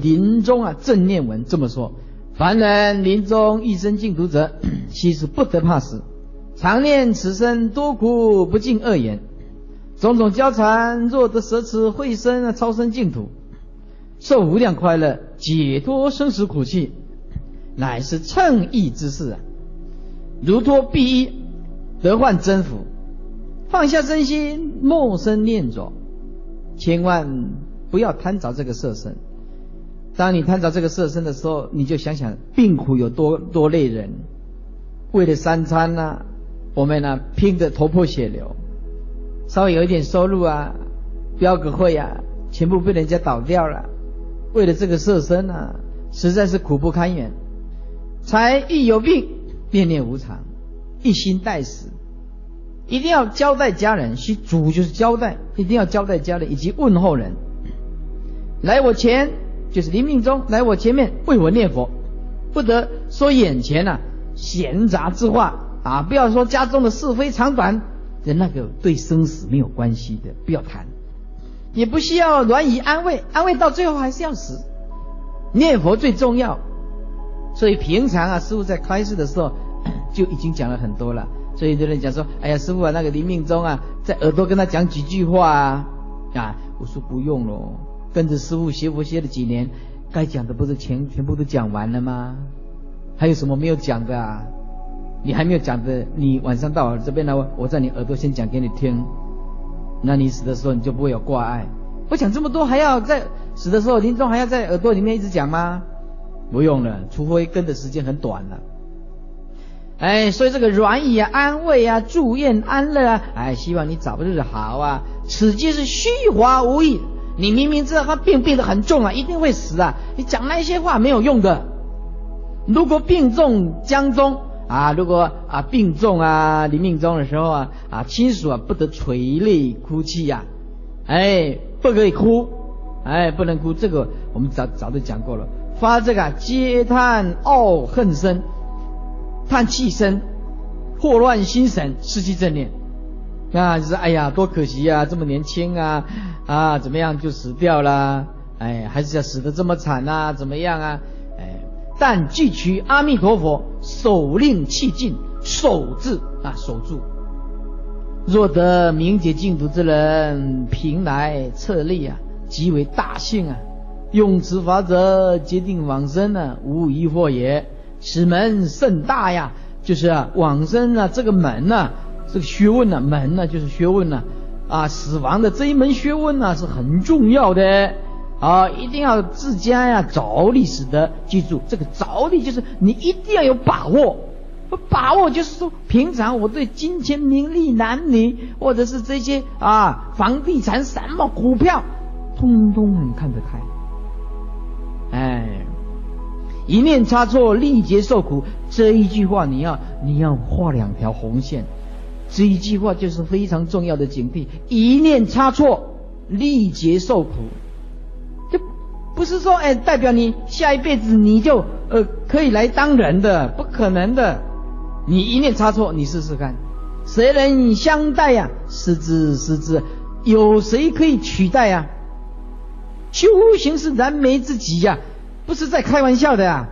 临终啊正念文这么说：凡人临终一生净土者，其实不得怕死，常念此生多苦不尽恶言，种种交缠，若得舍此慧身啊，超生净土，受无量快乐，解脱生死苦气，乃是称义之事啊！如脱臂衣，得换真服，放下身心，莫生念着，千万不要贪着这个色身。当你贪着这个色身的时候，你就想想病苦有多多累人。为了三餐呐、啊，我们呢、拼得头破血流，稍微有一点收入啊，标个会啊，全部被人家倒掉了。为了这个色身啊，实在是苦不堪言。才一有病，念念无常，一心待死，一定要交代家人。其主就是交代，一定要交代家人以及问候人。来我前就是临命终，来我前面为我念佛，不得说眼前呐、啊、闲杂之话啊，不要说家中的是非长短，跟那个对生死没有关系的，不要谈，也不需要软语安慰，安慰到最后还是要死。念佛最重要。所以平常啊，师父在开示的时候 就已经讲了很多了。所以有人讲说：“哎呀，师父啊，那个临命终啊，在耳朵跟他讲几句话啊。”啊，我说不用咯，跟着师父学佛学了几年，该讲的不是全全部都讲完了吗？还有什么没有讲的啊？你还没有讲的，你晚上到我这边来，我在你耳朵先讲给你听。那你死的时候你就不会有挂碍。我讲这么多，还要在死的时候临终还要在耳朵里面一直讲吗？不用了，除非跟的时间很短了。哎，所以这个软语啊、安慰啊、祝愿安乐啊，哎，希望你早日好啊。此皆是虚华无益。你明明知道他病病得很重啊，一定会死啊，你讲那些话没有用的。如果病重将终啊，如果啊病重啊临命终的时候啊啊亲属啊不得垂泪哭泣呀、啊，哎，不可以哭，哎，不能哭，这个我们早早就讲过了。发这个嗟叹懊恨声，叹气声，惑乱心神，失去正念，啊，就是哎呀，多可惜啊，这么年轻啊，啊，怎么样就死掉了？哎，还是要死得这么惨啊？怎么样啊？哎，但具取阿弥陀佛手令气尽，守字啊，守住。若得明解净土之人，凭来策立啊，即为大幸啊。用此法则决定往生呢、无疑惑也。此门甚大呀，就是啊，往生啊，这个门呢、这个学问呢、啊，门呢、就是学问呢、啊，死亡的这一门学问呢、啊、是很重要的啊，一定要自家呀着力使得。记住，这个着力就是你一定要有把握，把握就是说，平常我对金钱、名利、男女，或者是这些啊房地产、什么股票，通通很看得开。哎，一念差错，立劫受苦。这一句话，你要你要画两条红线。这一句话就是非常重要的警惕。一念差错，历劫受苦。这不是说哎，代表你下一辈子你就呃可以来当人的，不可能的。你一念差错，你试试看，谁能相待呀？失之失之，有谁可以取代呀？修行是燃眉之急呀，不是在开玩笑的呀。